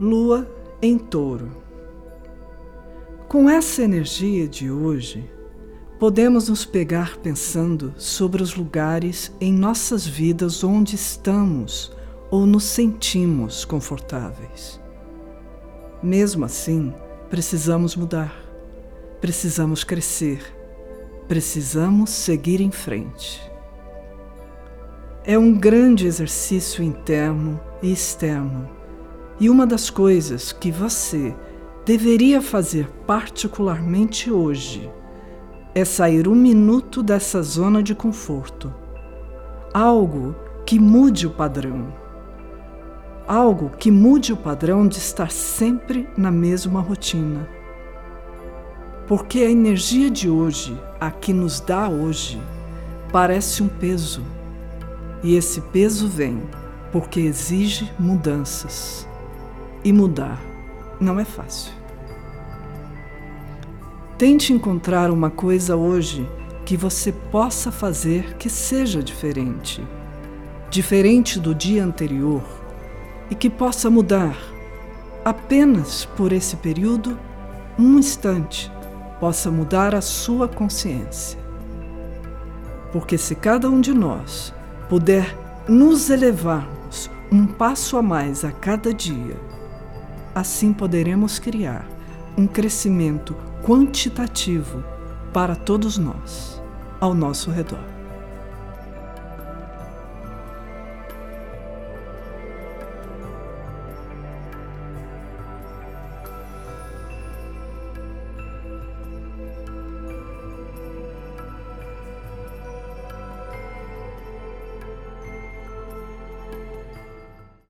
Lua em Touro. Com essa energia de hoje, podemos nos pegar pensando sobre os lugares em nossas vidas onde estamos ou nos sentimos confortáveis. Mesmo assim, precisamos mudar, precisamos crescer, precisamos seguir em frente. É um grande exercício interno e externo e uma das coisas que você deveria fazer particularmente hoje é sair um minuto dessa zona de conforto. Algo que mude o padrão. Algo que mude o padrão de estar sempre na mesma rotina. Porque a energia de hoje, a que nos dá hoje, parece um peso. E esse peso vem porque exige mudanças e mudar não é fácil. Tente encontrar uma coisa hoje que você possa fazer que seja diferente, diferente do dia anterior e que possa mudar apenas por esse período, um instante, possa mudar a sua consciência. Porque se cada um de nós puder nos elevarmos um passo a mais a cada dia, Assim poderemos criar um crescimento quantitativo para todos nós ao nosso redor.